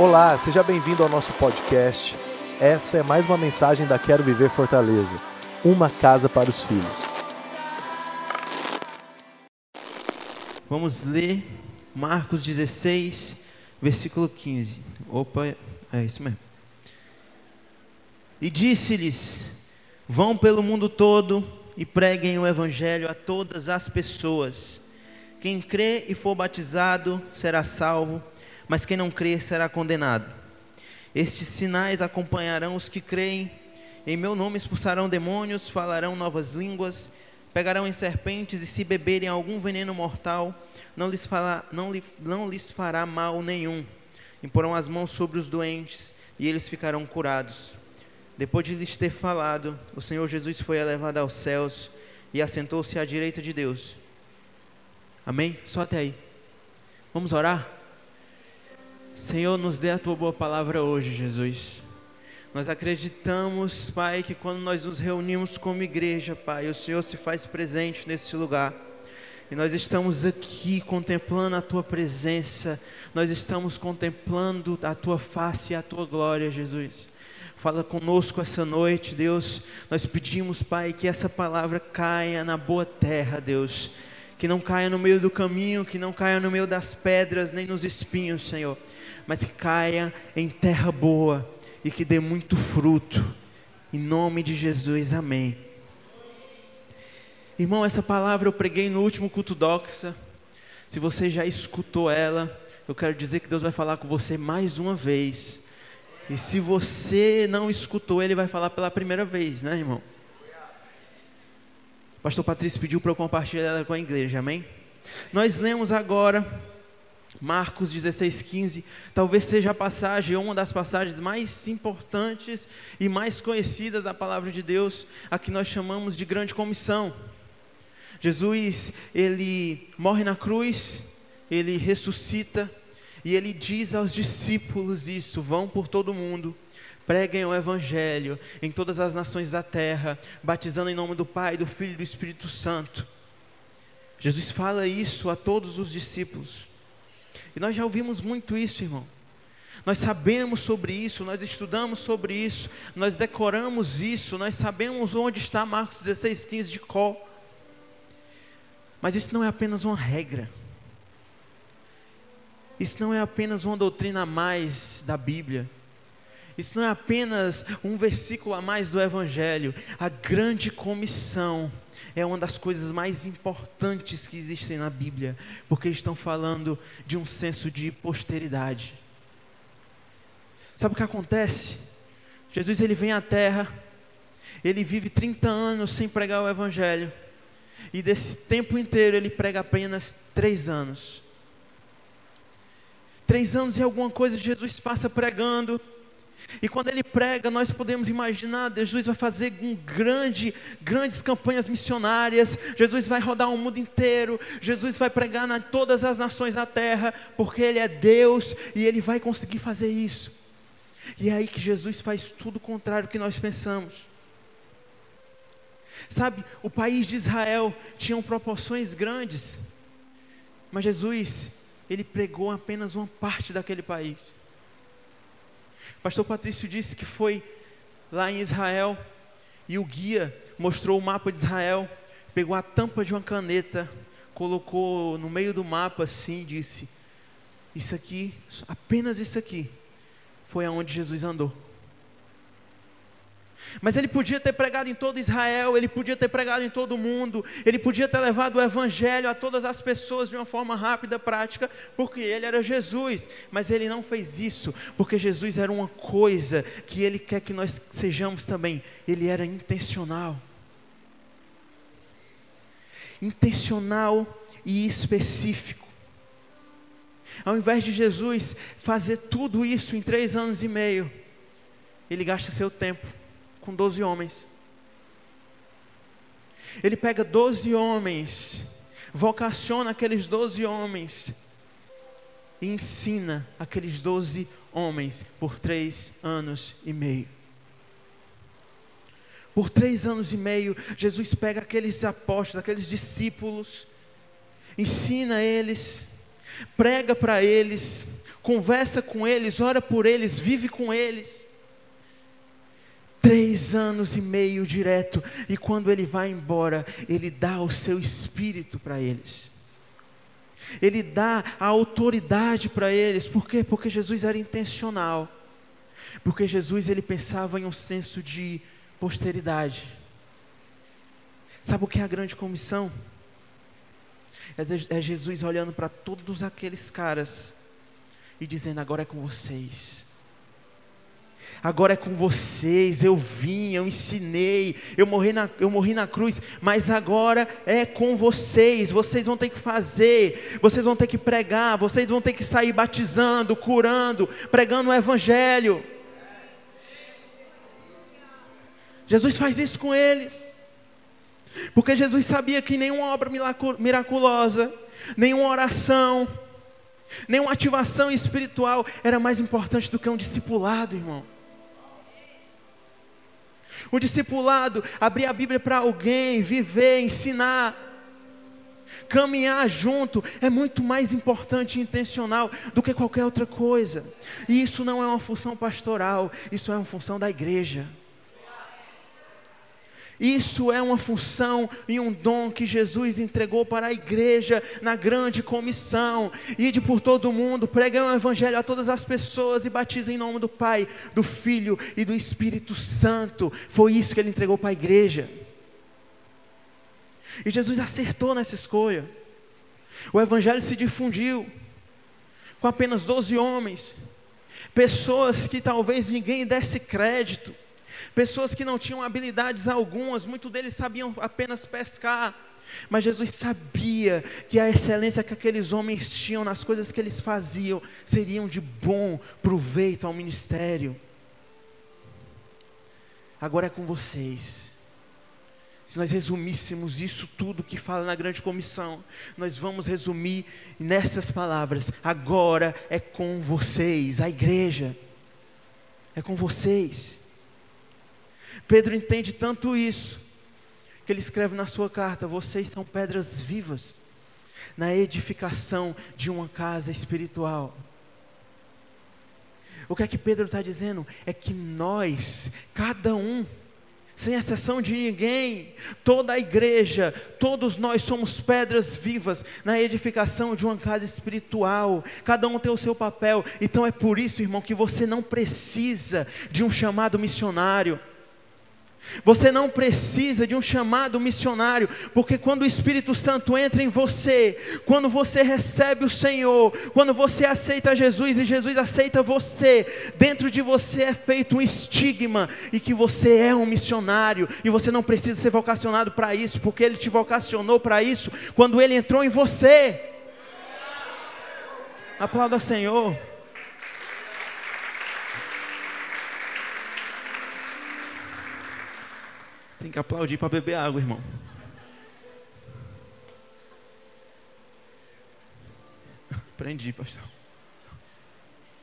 Olá, seja bem-vindo ao nosso podcast. Essa é mais uma mensagem da Quero Viver Fortaleza uma casa para os filhos. Vamos ler Marcos 16, versículo 15. Opa, é isso mesmo. E disse-lhes: Vão pelo mundo todo e preguem o evangelho a todas as pessoas. Quem crê e for batizado será salvo, mas quem não crê será condenado. Estes sinais acompanharão os que creem. Em meu nome expulsarão demônios, falarão novas línguas, pegarão em serpentes e se beberem algum veneno mortal, não lhes, fará, não, li, não lhes fará mal nenhum. Imporão as mãos sobre os doentes e eles ficarão curados. Depois de lhes ter falado, o Senhor Jesus foi elevado aos céus e assentou-se à direita de Deus. Amém? Só até aí. Vamos orar? Senhor, nos dê a tua boa palavra hoje, Jesus. Nós acreditamos, Pai, que quando nós nos reunimos como igreja, Pai, o Senhor se faz presente nesse lugar. E nós estamos aqui contemplando a tua presença, nós estamos contemplando a tua face e a tua glória, Jesus. Fala conosco essa noite, Deus. Nós pedimos, Pai, que essa palavra caia na boa terra, Deus. Que não caia no meio do caminho, que não caia no meio das pedras, nem nos espinhos, Senhor. Mas que caia em terra boa e que dê muito fruto. Em nome de Jesus, amém. Irmão, essa palavra eu preguei no último culto doxa. Se você já escutou ela, eu quero dizer que Deus vai falar com você mais uma vez. E se você não escutou, ele vai falar pela primeira vez, né, irmão? Pastor Patrício pediu para eu compartilhar ela com a igreja, amém? Nós lemos agora Marcos 16, 15. Talvez seja a passagem, uma das passagens mais importantes e mais conhecidas da palavra de Deus, a que nós chamamos de grande comissão. Jesus, ele morre na cruz, ele ressuscita, e ele diz aos discípulos isso: vão por todo mundo, preguem o Evangelho em todas as nações da terra, batizando em nome do Pai, do Filho e do Espírito Santo. Jesus fala isso a todos os discípulos. E nós já ouvimos muito isso, irmão. Nós sabemos sobre isso, nós estudamos sobre isso, nós decoramos isso, nós sabemos onde está Marcos 16, 15 de cor. Mas isso não é apenas uma regra. Isso não é apenas uma doutrina a mais da Bíblia. Isso não é apenas um versículo a mais do Evangelho. A grande comissão é uma das coisas mais importantes que existem na Bíblia, porque estão falando de um senso de posteridade. Sabe o que acontece? Jesus ele vem à terra, ele vive 30 anos sem pregar o Evangelho, e desse tempo inteiro ele prega apenas três anos. Três anos e alguma coisa Jesus passa pregando. E quando ele prega, nós podemos imaginar, Jesus vai fazer um grande, grandes campanhas missionárias, Jesus vai rodar o mundo inteiro, Jesus vai pregar em todas as nações da terra, porque Ele é Deus e Ele vai conseguir fazer isso. E é aí que Jesus faz tudo o contrário do que nós pensamos. Sabe, o país de Israel tinha proporções grandes, mas Jesus, ele pregou apenas uma parte daquele país. Pastor Patrício disse que foi lá em Israel e o guia mostrou o mapa de Israel, pegou a tampa de uma caneta, colocou no meio do mapa assim e disse: Isso aqui, apenas isso aqui, foi aonde Jesus andou. Mas ele podia ter pregado em todo Israel, ele podia ter pregado em todo o mundo, ele podia ter levado o evangelho a todas as pessoas de uma forma rápida, prática, porque ele era Jesus. Mas ele não fez isso, porque Jesus era uma coisa que ele quer que nós sejamos também. Ele era intencional. Intencional e específico. Ao invés de Jesus fazer tudo isso em três anos e meio, ele gasta seu tempo com doze homens. Ele pega doze homens, vocaciona aqueles doze homens e ensina aqueles doze homens por três anos e meio. Por três anos e meio, Jesus pega aqueles apóstolos, aqueles discípulos, ensina eles, prega para eles, conversa com eles, ora por eles, vive com eles. Três anos e meio direto, e quando ele vai embora, ele dá o seu espírito para eles. Ele dá a autoridade para eles, por quê? Porque Jesus era intencional. Porque Jesus ele pensava em um senso de posteridade. Sabe o que é a grande comissão? É, é Jesus olhando para todos aqueles caras e dizendo: agora é com vocês. Agora é com vocês, eu vim, eu ensinei, eu morri, na, eu morri na cruz, mas agora é com vocês, vocês vão ter que fazer, vocês vão ter que pregar, vocês vão ter que sair batizando, curando, pregando o Evangelho. Jesus faz isso com eles. Porque Jesus sabia que nenhuma obra miraculosa, nenhuma oração, nenhuma ativação espiritual era mais importante do que um discipulado, irmão. O discipulado, abrir a Bíblia para alguém, viver, ensinar, caminhar junto, é muito mais importante e intencional do que qualquer outra coisa. E isso não é uma função pastoral, isso é uma função da igreja. Isso é uma função e um dom que Jesus entregou para a igreja na grande comissão. Ide por todo mundo, preguem o evangelho a todas as pessoas e batizem em nome do Pai, do Filho e do Espírito Santo. Foi isso que ele entregou para a igreja. E Jesus acertou nessa escolha. O evangelho se difundiu com apenas 12 homens, pessoas que talvez ninguém desse crédito pessoas que não tinham habilidades algumas, muitos deles sabiam apenas pescar. Mas Jesus sabia que a excelência que aqueles homens tinham nas coisas que eles faziam seriam de bom proveito ao ministério. Agora é com vocês. Se nós resumíssemos isso tudo que fala na grande comissão, nós vamos resumir nessas palavras: agora é com vocês, a igreja. É com vocês. Pedro entende tanto isso, que ele escreve na sua carta: vocês são pedras vivas na edificação de uma casa espiritual. O que é que Pedro está dizendo? É que nós, cada um, sem exceção de ninguém, toda a igreja, todos nós somos pedras vivas na edificação de uma casa espiritual, cada um tem o seu papel, então é por isso, irmão, que você não precisa de um chamado missionário, você não precisa de um chamado missionário, porque quando o Espírito Santo entra em você, quando você recebe o Senhor, quando você aceita Jesus e Jesus aceita você, dentro de você é feito um estigma e que você é um missionário e você não precisa ser vocacionado para isso, porque Ele te vocacionou para isso quando Ele entrou em você. Aplauda o Senhor. Tem que aplaudir para beber água, irmão. Aprendi, pastor.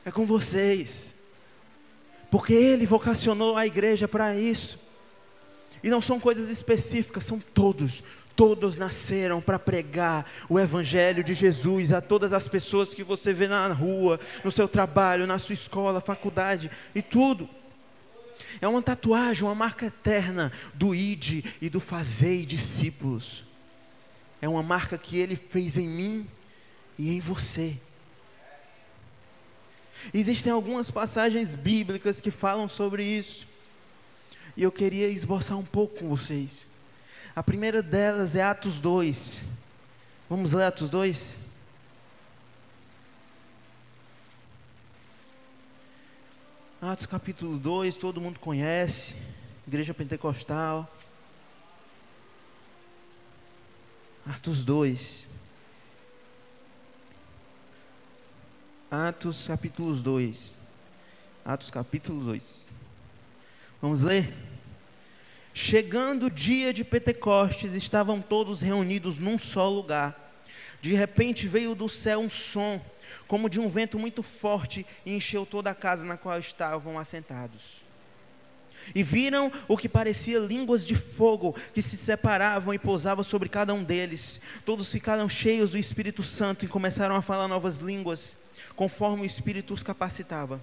É com vocês. Porque ele vocacionou a igreja para isso. E não são coisas específicas, são todos. Todos nasceram para pregar o Evangelho de Jesus a todas as pessoas que você vê na rua, no seu trabalho, na sua escola, faculdade e tudo. É uma tatuagem, uma marca eterna do id e do fazer discípulos. É uma marca que ele fez em mim e em você. Existem algumas passagens bíblicas que falam sobre isso. E eu queria esboçar um pouco com vocês. A primeira delas é Atos 2. Vamos ler Atos 2? Atos capítulo 2, todo mundo conhece, Igreja Pentecostal. Atos 2. Atos capítulo 2. Atos capítulo 2. Vamos ler? Chegando o dia de Pentecostes, estavam todos reunidos num só lugar. De repente veio do céu um som como de um vento muito forte, e encheu toda a casa na qual estavam assentados. E viram o que parecia línguas de fogo que se separavam e pousavam sobre cada um deles. Todos ficaram cheios do Espírito Santo e começaram a falar novas línguas, conforme o Espírito os capacitava.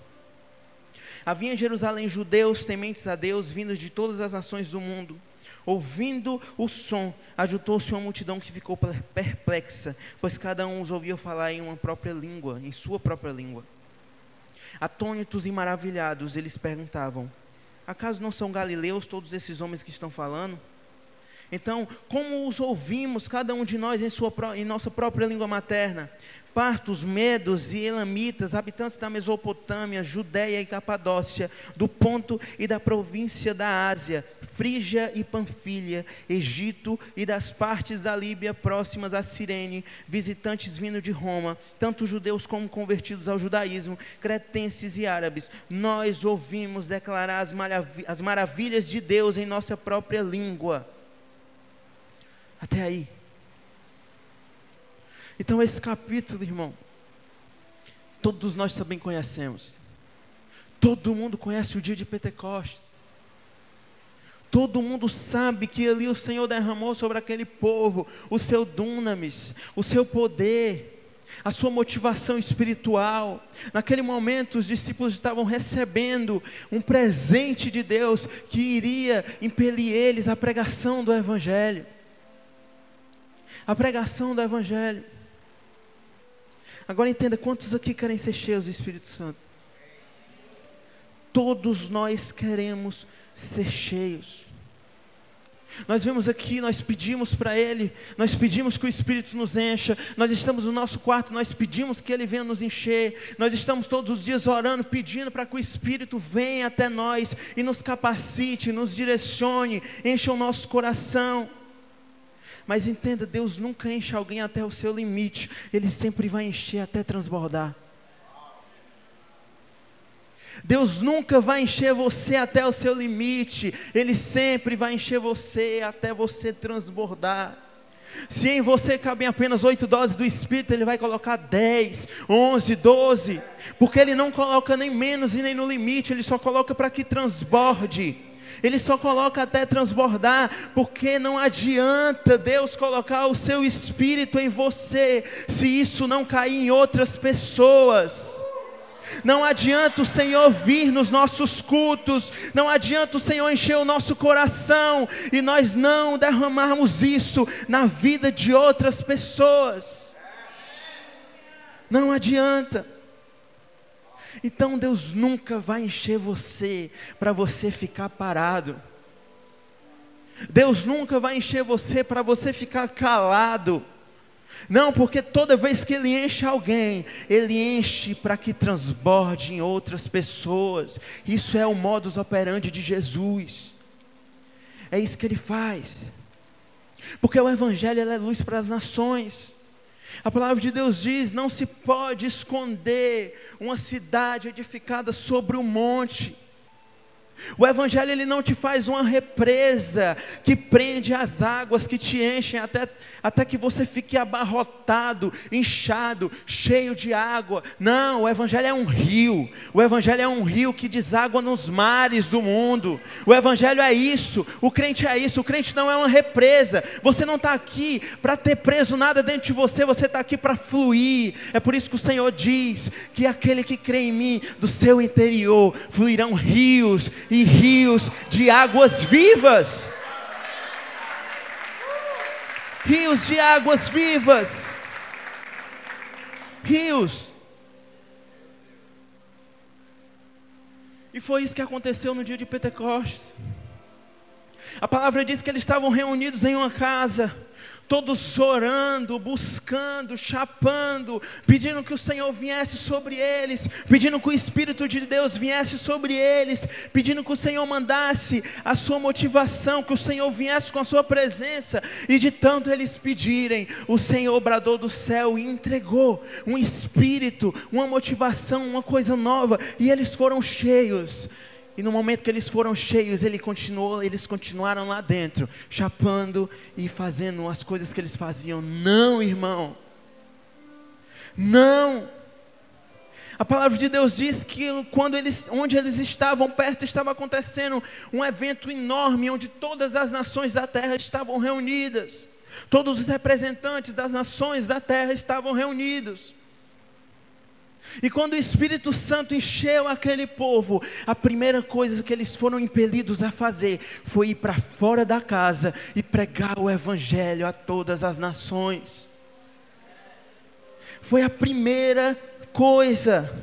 Havia em Jerusalém judeus tementes a Deus, vindos de todas as nações do mundo. Ouvindo o som, ajuntou-se uma multidão que ficou perplexa, pois cada um os ouvia falar em uma própria língua, em sua própria língua. Atônitos e maravilhados, eles perguntavam: Acaso não são galileus todos esses homens que estão falando? Então, como os ouvimos, cada um de nós em, sua, em nossa própria língua materna? partos, medos e elamitas, habitantes da Mesopotâmia, Judéia e Capadócia, do Ponto e da província da Ásia, Frígia e Panfilha, Egito e das partes da Líbia próximas a Cirene, visitantes vindo de Roma, tanto judeus como convertidos ao judaísmo, cretenses e árabes, nós ouvimos declarar as, marav as maravilhas de Deus em nossa própria língua. Até aí. Então, esse capítulo, irmão, todos nós também conhecemos. Todo mundo conhece o dia de Pentecostes. Todo mundo sabe que ali o Senhor derramou sobre aquele povo o seu dunamis, o seu poder, a sua motivação espiritual. Naquele momento, os discípulos estavam recebendo um presente de Deus que iria impelir eles à pregação do Evangelho. A pregação do Evangelho. Agora entenda: quantos aqui querem ser cheios do Espírito Santo? Todos nós queremos ser cheios. Nós vemos aqui, nós pedimos para Ele, nós pedimos que o Espírito nos encha, nós estamos no nosso quarto, nós pedimos que Ele venha nos encher, nós estamos todos os dias orando, pedindo para que o Espírito venha até nós e nos capacite, nos direcione, encha o nosso coração. Mas entenda, Deus nunca enche alguém até o seu limite, Ele sempre vai encher até transbordar. Deus nunca vai encher você até o seu limite, Ele sempre vai encher você até você transbordar. Se em você cabem apenas oito doses do Espírito, Ele vai colocar dez, onze, doze, porque Ele não coloca nem menos e nem no limite, Ele só coloca para que transborde. Ele só coloca até transbordar, porque não adianta Deus colocar o seu espírito em você, se isso não cair em outras pessoas. Não adianta o Senhor vir nos nossos cultos, não adianta o Senhor encher o nosso coração e nós não derramarmos isso na vida de outras pessoas. Não adianta. Então Deus nunca vai encher você para você ficar parado. Deus nunca vai encher você para você ficar calado. Não, porque toda vez que Ele enche alguém, Ele enche para que transborde em outras pessoas. Isso é o modus operandi de Jesus. É isso que Ele faz. Porque o Evangelho é luz para as nações. A palavra de Deus diz: não se pode esconder uma cidade edificada sobre um monte. O evangelho ele não te faz uma represa que prende as águas que te enchem até, até que você fique abarrotado, inchado, cheio de água. Não, o evangelho é um rio. O evangelho é um rio que deságua nos mares do mundo. O evangelho é isso. O crente é isso. O crente não é uma represa. Você não está aqui para ter preso nada dentro de você. Você está aqui para fluir. É por isso que o Senhor diz que aquele que crê em mim, do seu interior fluirão rios e rios de águas vivas. Rios de águas vivas. Rios. E foi isso que aconteceu no dia de Pentecostes. A palavra diz que eles estavam reunidos em uma casa todos orando, buscando, chapando, pedindo que o Senhor viesse sobre eles, pedindo que o Espírito de Deus viesse sobre eles, pedindo que o Senhor mandasse a sua motivação, que o Senhor viesse com a sua presença, e de tanto eles pedirem, o Senhor bradou do céu e entregou um espírito, uma motivação, uma coisa nova, e eles foram cheios e no momento que eles foram cheios, ele continuou, eles continuaram lá dentro, chapando e fazendo as coisas que eles faziam. Não, irmão. Não. A palavra de Deus diz que quando eles, onde eles estavam, perto estava acontecendo um evento enorme, onde todas as nações da terra estavam reunidas. Todos os representantes das nações da terra estavam reunidos. E quando o Espírito Santo encheu aquele povo, a primeira coisa que eles foram impelidos a fazer foi ir para fora da casa e pregar o Evangelho a todas as nações. Foi a primeira coisa.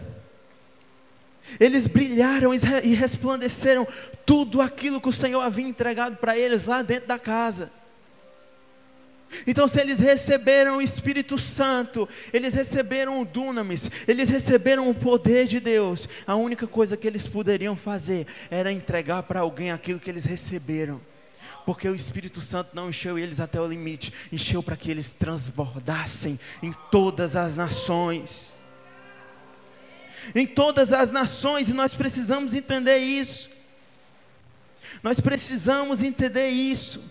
Eles brilharam e resplandeceram tudo aquilo que o Senhor havia entregado para eles lá dentro da casa. Então, se eles receberam o Espírito Santo, eles receberam o Dunamis, eles receberam o poder de Deus, a única coisa que eles poderiam fazer era entregar para alguém aquilo que eles receberam, porque o Espírito Santo não encheu eles até o limite, encheu para que eles transbordassem em todas as nações. Em todas as nações, e nós precisamos entender isso. Nós precisamos entender isso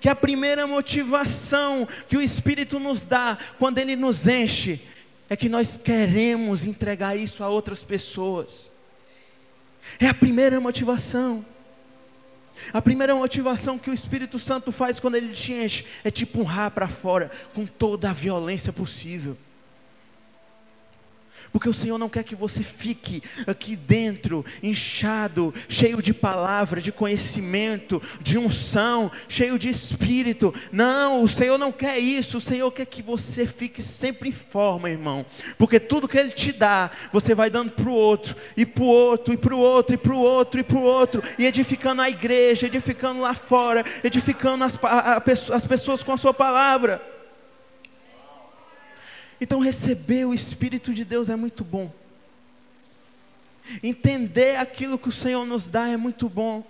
que a primeira motivação que o Espírito nos dá quando ele nos enche é que nós queremos entregar isso a outras pessoas. É a primeira motivação. A primeira motivação que o Espírito Santo faz quando ele te enche é te empurrar para fora com toda a violência possível. Porque o Senhor não quer que você fique aqui dentro, inchado, cheio de palavra, de conhecimento, de unção, cheio de espírito. Não, o Senhor não quer isso. O Senhor quer que você fique sempre em forma, irmão. Porque tudo que Ele te dá, você vai dando para o outro, e para o outro, e para o outro, e para o outro, e para o outro, e edificando a igreja, edificando lá fora, edificando as, a, a, as pessoas com a Sua palavra. Então, receber o Espírito de Deus é muito bom. Entender aquilo que o Senhor nos dá é muito bom.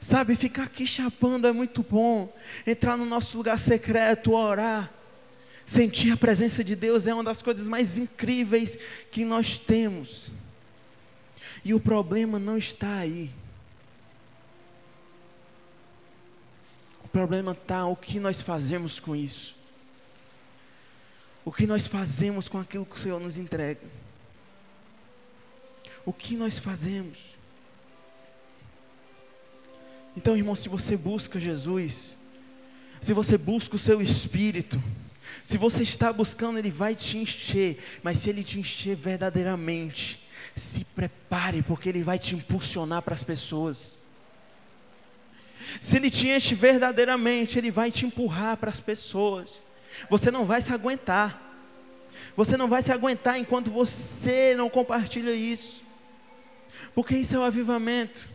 Sabe, ficar aqui chapando é muito bom. Entrar no nosso lugar secreto, orar. Sentir a presença de Deus é uma das coisas mais incríveis que nós temos. E o problema não está aí. O problema está o que nós fazemos com isso. O que nós fazemos com aquilo que o Senhor nos entrega? O que nós fazemos? Então, irmão, se você busca Jesus, se você busca o seu espírito, se você está buscando, ele vai te encher, mas se ele te encher verdadeiramente, se prepare, porque ele vai te impulsionar para as pessoas. Se ele te enche verdadeiramente, ele vai te empurrar para as pessoas. Você não vai se aguentar. Você não vai se aguentar enquanto você não compartilha isso. Porque isso é o avivamento.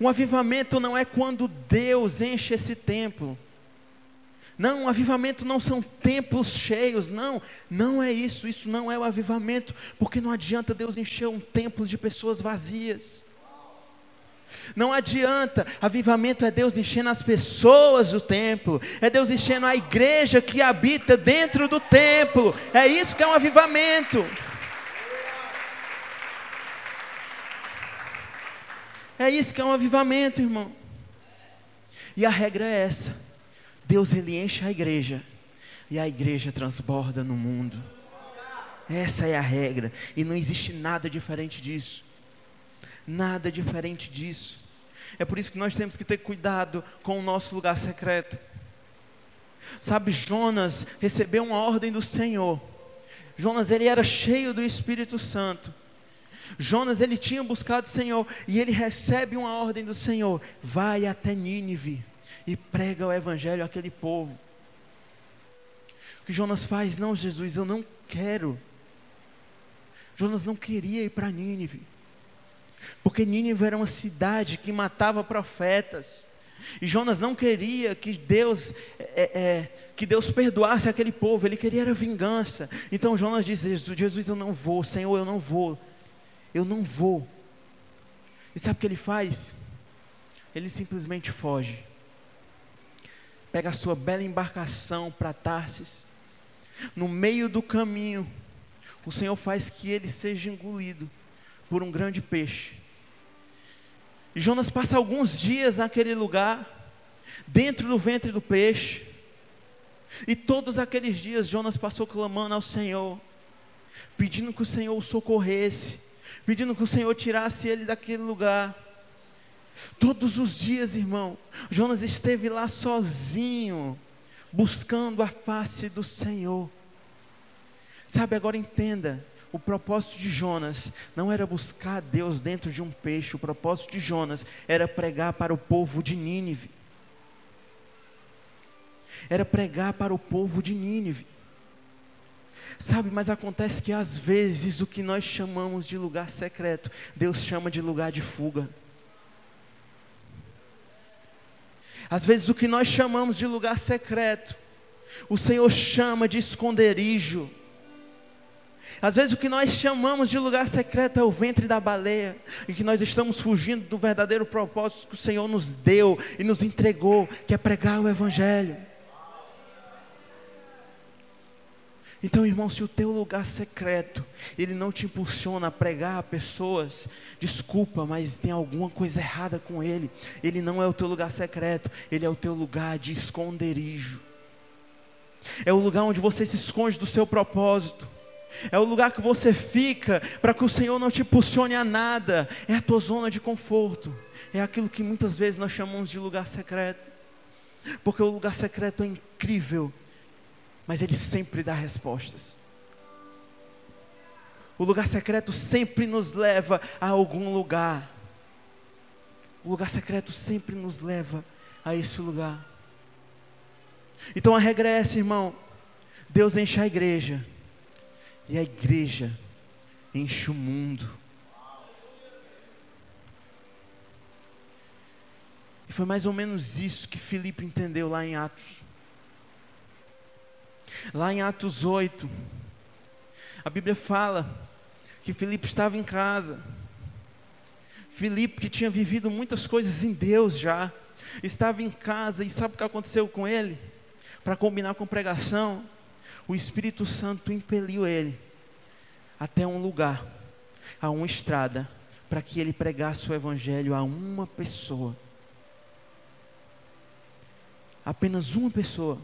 Um avivamento não é quando Deus enche esse templo. Não, um avivamento não são templos cheios, não, não é isso, isso não é o avivamento, porque não adianta Deus encher um templo de pessoas vazias. Não adianta, avivamento é Deus enchendo as pessoas do templo, é Deus enchendo a igreja que habita dentro do templo, é isso que é um avivamento. É isso que é um avivamento, irmão. E a regra é essa: Deus ele enche a igreja e a igreja transborda no mundo. Essa é a regra e não existe nada diferente disso. Nada diferente disso. É por isso que nós temos que ter cuidado com o nosso lugar secreto. Sabe, Jonas recebeu uma ordem do Senhor. Jonas ele era cheio do Espírito Santo. Jonas ele tinha buscado o Senhor e ele recebe uma ordem do Senhor: vai até Nínive e prega o evangelho àquele povo. O que Jonas faz? Não, Jesus, eu não quero. Jonas não queria ir para Nínive. Porque Nínive era uma cidade que matava profetas. E Jonas não queria que Deus, é, é, que Deus perdoasse aquele povo, ele queria era vingança. Então Jonas diz: Jesus, Jesus, eu não vou, Senhor, eu não vou, eu não vou. E sabe o que ele faz? Ele simplesmente foge. Pega a sua bela embarcação para Tarsis. No meio do caminho, o Senhor faz que ele seja engolido por um grande peixe. E Jonas passa alguns dias naquele lugar, dentro do ventre do peixe. E todos aqueles dias Jonas passou clamando ao Senhor. pedindo que o Senhor o socorresse, pedindo que o Senhor tirasse ele daquele lugar. Todos os dias, irmão, Jonas esteve lá sozinho, buscando a face do Senhor. Sabe, agora entenda: o propósito de Jonas não era buscar Deus dentro de um peixe, o propósito de Jonas era pregar para o povo de Nínive. Era pregar para o povo de Nínive. Sabe, mas acontece que às vezes o que nós chamamos de lugar secreto, Deus chama de lugar de fuga. Às vezes o que nós chamamos de lugar secreto, o Senhor chama de esconderijo. Às vezes o que nós chamamos de lugar secreto é o ventre da baleia, e que nós estamos fugindo do verdadeiro propósito que o Senhor nos deu e nos entregou, que é pregar o Evangelho. Então, irmão, se o teu lugar secreto, ele não te impulsiona a pregar a pessoas, desculpa, mas tem alguma coisa errada com ele. Ele não é o teu lugar secreto, ele é o teu lugar de esconderijo. É o lugar onde você se esconde do seu propósito. É o lugar que você fica para que o Senhor não te impulsione a nada. É a tua zona de conforto. É aquilo que muitas vezes nós chamamos de lugar secreto. Porque o lugar secreto é incrível mas Ele sempre dá respostas. O lugar secreto sempre nos leva a algum lugar. O lugar secreto sempre nos leva a esse lugar. Então a regra é essa, irmão. Deus enche a igreja. E a igreja enche o mundo. E foi mais ou menos isso que Filipe entendeu lá em Atos. Lá em Atos 8, a Bíblia fala que Filipe estava em casa. Filipe, que tinha vivido muitas coisas em Deus já, estava em casa e sabe o que aconteceu com ele? Para combinar com pregação, o Espírito Santo impeliu ele até um lugar, a uma estrada, para que ele pregasse o Evangelho a uma pessoa. Apenas uma pessoa.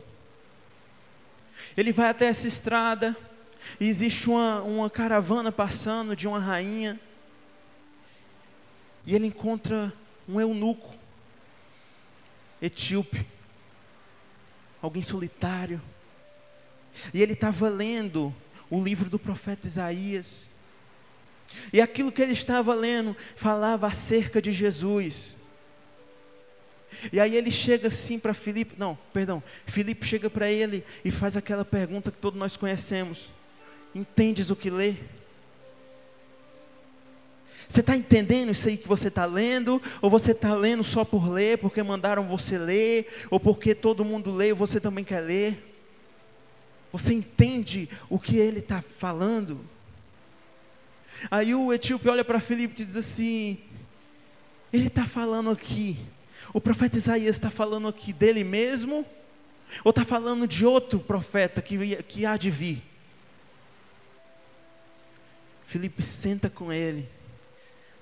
Ele vai até essa estrada, e existe uma, uma caravana passando de uma rainha, e ele encontra um eunuco, etíope, alguém solitário, e ele estava lendo o livro do profeta Isaías, e aquilo que ele estava lendo falava acerca de Jesus. E aí ele chega assim para Filipe, não, perdão, Filipe chega para ele e faz aquela pergunta que todos nós conhecemos: Entendes o que lê? Você está entendendo isso aí que você está lendo? Ou você está lendo só por ler, porque mandaram você ler? Ou porque todo mundo lê e você também quer ler? Você entende o que ele está falando? Aí o etíope olha para Filipe e diz assim: Ele está falando aqui o profeta Isaías está falando aqui dele mesmo? Ou está falando de outro profeta que, que há de vir? Felipe senta com ele,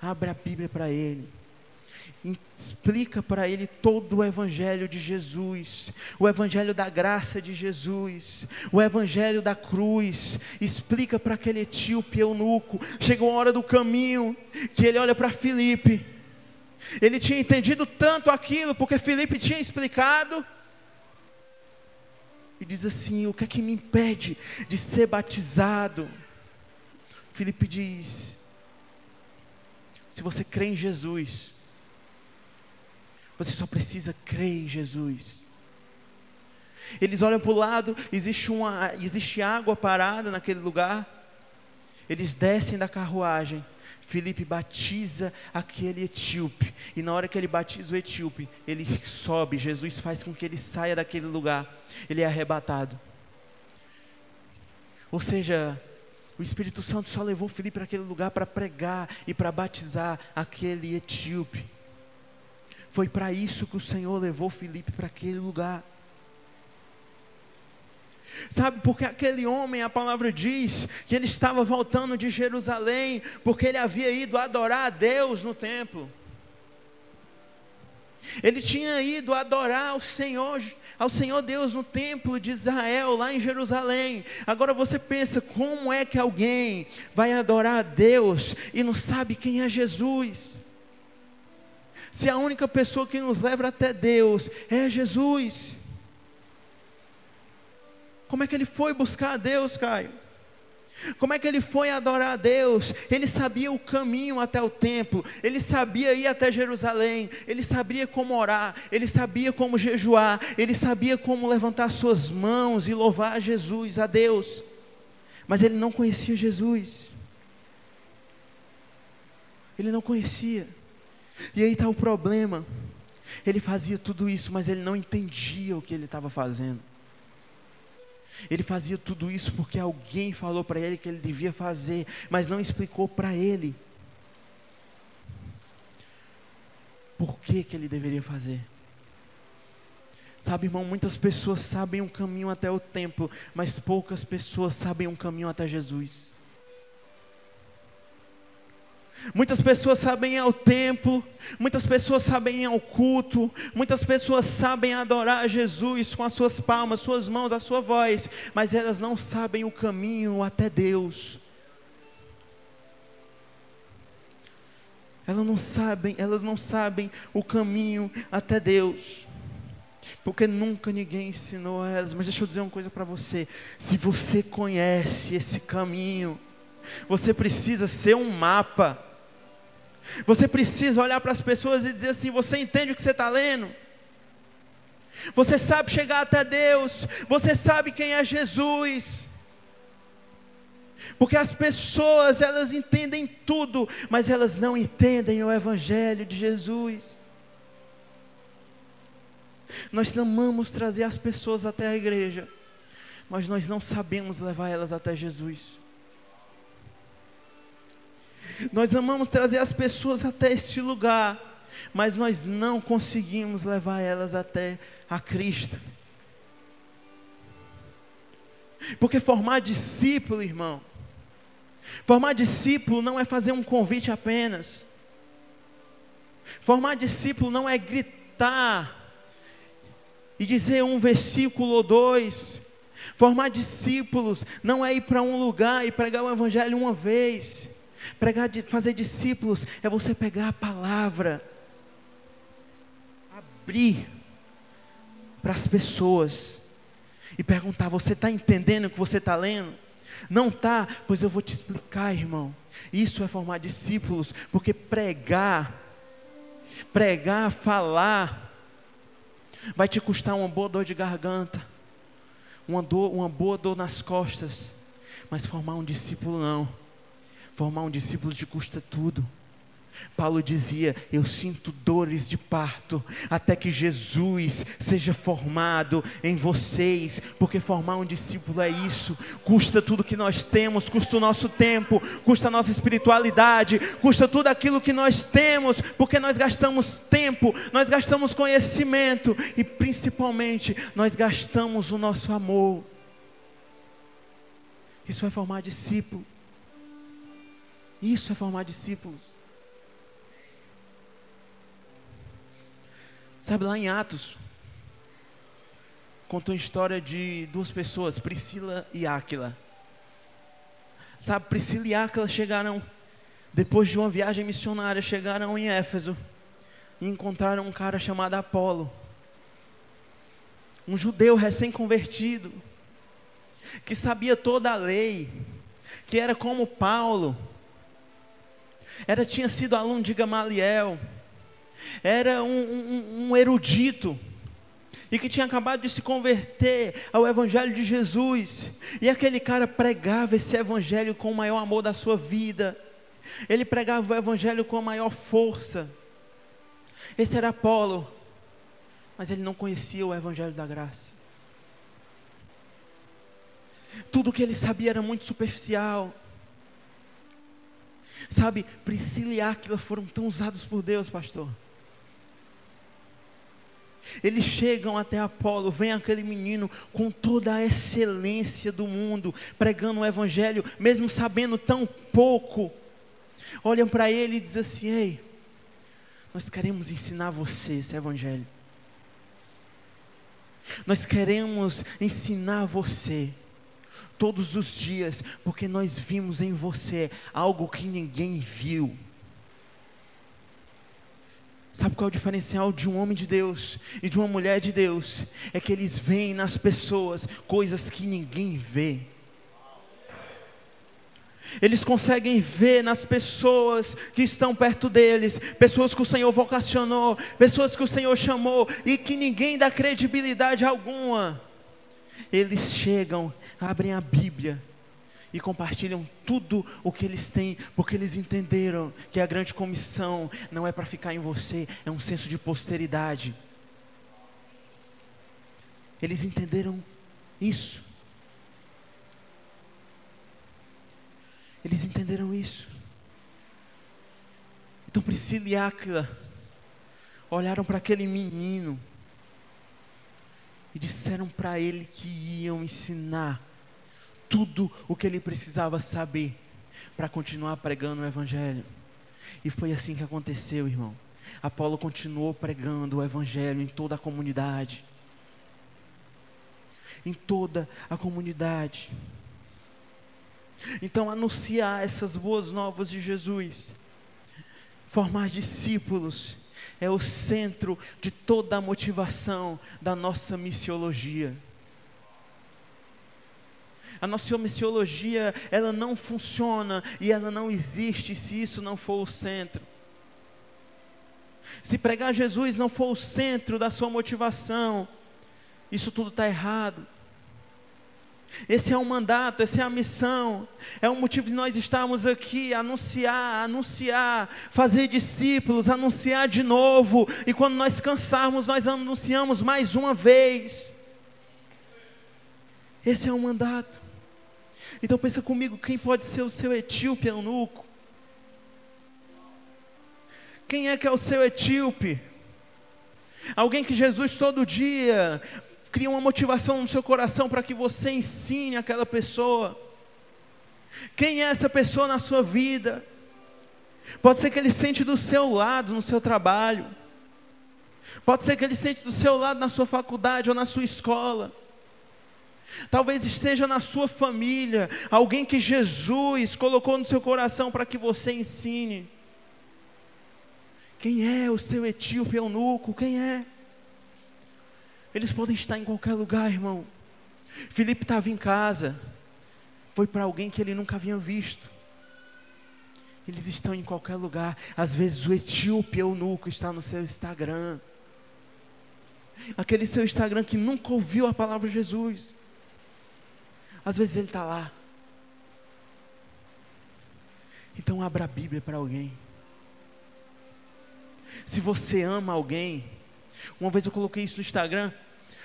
abre a Bíblia para ele, explica para ele todo o Evangelho de Jesus, o Evangelho da graça de Jesus, o Evangelho da cruz, explica para aquele etíope eunuco. Chegou a hora do caminho que ele olha para Filipe ele tinha entendido tanto aquilo, porque Felipe tinha explicado. E diz assim: O que é que me impede de ser batizado? Felipe diz: Se você crê em Jesus, você só precisa crer em Jesus. Eles olham para o lado, existe, uma, existe água parada naquele lugar. Eles descem da carruagem Filipe batiza aquele etíope, e na hora que ele batiza o etíope, ele sobe, Jesus faz com que ele saia daquele lugar, ele é arrebatado. Ou seja, o Espírito Santo só levou Filipe para aquele lugar para pregar e para batizar aquele etíope. Foi para isso que o Senhor levou Filipe para aquele lugar. Sabe, porque aquele homem, a palavra diz que ele estava voltando de Jerusalém, porque ele havia ido adorar a Deus no templo. Ele tinha ido adorar ao Senhor, ao Senhor Deus no templo de Israel, lá em Jerusalém. Agora você pensa, como é que alguém vai adorar a Deus e não sabe quem é Jesus? Se a única pessoa que nos leva até Deus é Jesus. Como é que ele foi buscar a Deus, Caio? Como é que ele foi adorar a Deus? Ele sabia o caminho até o templo, ele sabia ir até Jerusalém, ele sabia como orar, ele sabia como jejuar, ele sabia como levantar suas mãos e louvar a Jesus, a Deus. Mas ele não conhecia Jesus. Ele não conhecia. E aí está o problema. Ele fazia tudo isso, mas ele não entendia o que ele estava fazendo. Ele fazia tudo isso porque alguém falou para ele que ele devia fazer, mas não explicou para ele por que, que ele deveria fazer. Sabe, irmão, muitas pessoas sabem um caminho até o templo, mas poucas pessoas sabem um caminho até Jesus. Muitas pessoas sabem ir ao templo, muitas pessoas sabem ir ao culto, muitas pessoas sabem adorar Jesus com as suas palmas, suas mãos, a sua voz, mas elas não sabem o caminho até Deus. Elas não sabem, elas não sabem o caminho até Deus. Porque nunca ninguém ensinou elas. Mas deixa eu dizer uma coisa para você: se você conhece esse caminho, você precisa ser um mapa você precisa olhar para as pessoas e dizer assim: você entende o que você está lendo? Você sabe chegar até Deus, você sabe quem é Jesus. Porque as pessoas, elas entendem tudo, mas elas não entendem o Evangelho de Jesus. Nós amamos trazer as pessoas até a igreja, mas nós não sabemos levar elas até Jesus. Nós amamos trazer as pessoas até este lugar, mas nós não conseguimos levar elas até a Cristo. Porque formar discípulo, irmão, formar discípulo não é fazer um convite apenas. Formar discípulo não é gritar e dizer um versículo ou dois. Formar discípulos não é ir para um lugar e pregar o evangelho uma vez. Pregar, fazer discípulos é você pegar a palavra, abrir para as pessoas e perguntar: você está entendendo o que você está lendo? Não está? Pois eu vou te explicar, irmão. Isso é formar discípulos, porque pregar, pregar, falar, vai te custar uma boa dor de garganta, uma, dor, uma boa dor nas costas, mas formar um discípulo não Formar um discípulo te custa tudo. Paulo dizia: Eu sinto dores de parto, até que Jesus seja formado em vocês, porque formar um discípulo é isso, custa tudo que nós temos, custa o nosso tempo, custa a nossa espiritualidade, custa tudo aquilo que nós temos, porque nós gastamos tempo, nós gastamos conhecimento e principalmente nós gastamos o nosso amor. Isso vai formar discípulo. Isso é formar discípulos. Sabe, lá em Atos, contou a história de duas pessoas, Priscila e Áquila. Sabe, Priscila e Áquila chegaram, depois de uma viagem missionária, chegaram em Éfeso e encontraram um cara chamado Apolo, um judeu recém-convertido, que sabia toda a lei, que era como Paulo, era tinha sido aluno de Gamaliel, era um, um, um erudito, e que tinha acabado de se converter ao Evangelho de Jesus, e aquele cara pregava esse Evangelho com o maior amor da sua vida, ele pregava o Evangelho com a maior força. Esse era Apolo, mas ele não conhecia o Evangelho da graça. Tudo que ele sabia era muito superficial. Sabe, Priscila e Áquila foram tão usados por Deus, pastor. Eles chegam até Apolo, vem aquele menino com toda a excelência do mundo, pregando o evangelho, mesmo sabendo tão pouco. Olham para ele e dizem assim: Ei, Nós queremos ensinar você esse evangelho. Nós queremos ensinar você todos os dias, porque nós vimos em você algo que ninguém viu. Sabe qual é o diferencial de um homem de Deus e de uma mulher de Deus? É que eles veem nas pessoas coisas que ninguém vê. Eles conseguem ver nas pessoas que estão perto deles, pessoas que o Senhor vocacionou, pessoas que o Senhor chamou e que ninguém dá credibilidade alguma. Eles chegam, abrem a Bíblia e compartilham tudo o que eles têm, porque eles entenderam que a grande comissão não é para ficar em você, é um senso de posteridade. Eles entenderam isso. Eles entenderam isso. Então Priscila e Áquila olharam para aquele menino e disseram para ele que iam ensinar tudo o que ele precisava saber para continuar pregando o Evangelho. E foi assim que aconteceu, irmão. Apolo continuou pregando o Evangelho em toda a comunidade. Em toda a comunidade. Então, anunciar essas boas novas de Jesus, formar discípulos, é o centro de toda a motivação da nossa missiologia. A nossa missiologia, ela não funciona e ela não existe se isso não for o centro. Se pregar Jesus não for o centro da sua motivação, isso tudo está errado. Esse é o mandato, essa é a missão, é o motivo de nós estarmos aqui, anunciar, anunciar, fazer discípulos, anunciar de novo, e quando nós cansarmos, nós anunciamos mais uma vez. Esse é o mandato. Então pensa comigo, quem pode ser o seu etíope eunuco? Quem é que é o seu etíope? Alguém que Jesus todo dia cria uma motivação no seu coração para que você ensine aquela pessoa. Quem é essa pessoa na sua vida? Pode ser que ele sente do seu lado no seu trabalho. Pode ser que ele sente do seu lado na sua faculdade ou na sua escola. Talvez esteja na sua família, alguém que Jesus colocou no seu coração para que você ensine. Quem é o seu etíope eunuco? Quem é? Eles podem estar em qualquer lugar, irmão. Felipe estava em casa, foi para alguém que ele nunca havia visto. Eles estão em qualquer lugar. Às vezes o etíope eunuco está no seu Instagram. Aquele seu Instagram que nunca ouviu a palavra Jesus. Às vezes ele está lá. Então abra a Bíblia para alguém. Se você ama alguém, uma vez eu coloquei isso no Instagram.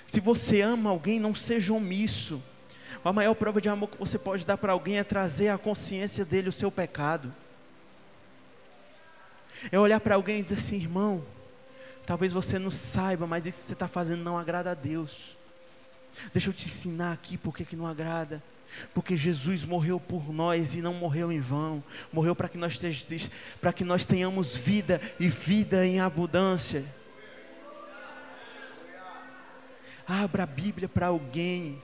Se você ama alguém, não seja omisso. A maior prova de amor que você pode dar para alguém é trazer à consciência dele o seu pecado. É olhar para alguém e dizer assim, irmão, talvez você não saiba, mas isso que você está fazendo não agrada a Deus. Deixa eu te ensinar aqui porque que não agrada. Porque Jesus morreu por nós e não morreu em vão. Morreu para que nós para que nós tenhamos vida e vida em abundância. Abra a Bíblia para alguém.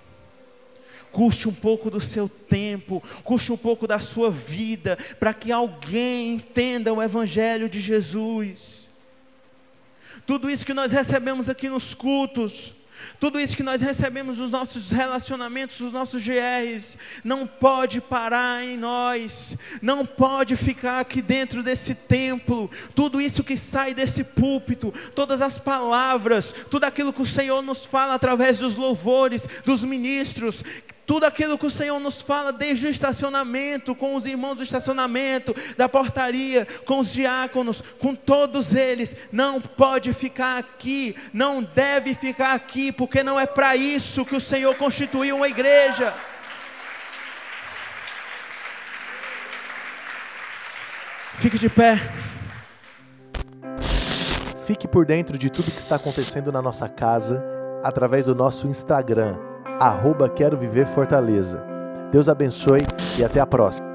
Custe um pouco do seu tempo, custe um pouco da sua vida, para que alguém entenda o Evangelho de Jesus. Tudo isso que nós recebemos aqui nos cultos, tudo isso que nós recebemos nos nossos relacionamentos, nos nossos GRs, não pode parar em nós, não pode ficar aqui dentro desse templo. Tudo isso que sai desse púlpito, todas as palavras, tudo aquilo que o Senhor nos fala através dos louvores, dos ministros, tudo aquilo que o Senhor nos fala desde o estacionamento, com os irmãos do estacionamento, da portaria, com os diáconos, com todos eles, não pode ficar aqui, não deve ficar aqui, porque não é para isso que o Senhor constituiu uma igreja. Fique de pé. Fique por dentro de tudo que está acontecendo na nossa casa através do nosso Instagram arroba Quero Viver Fortaleza. Deus abençoe e até a próxima.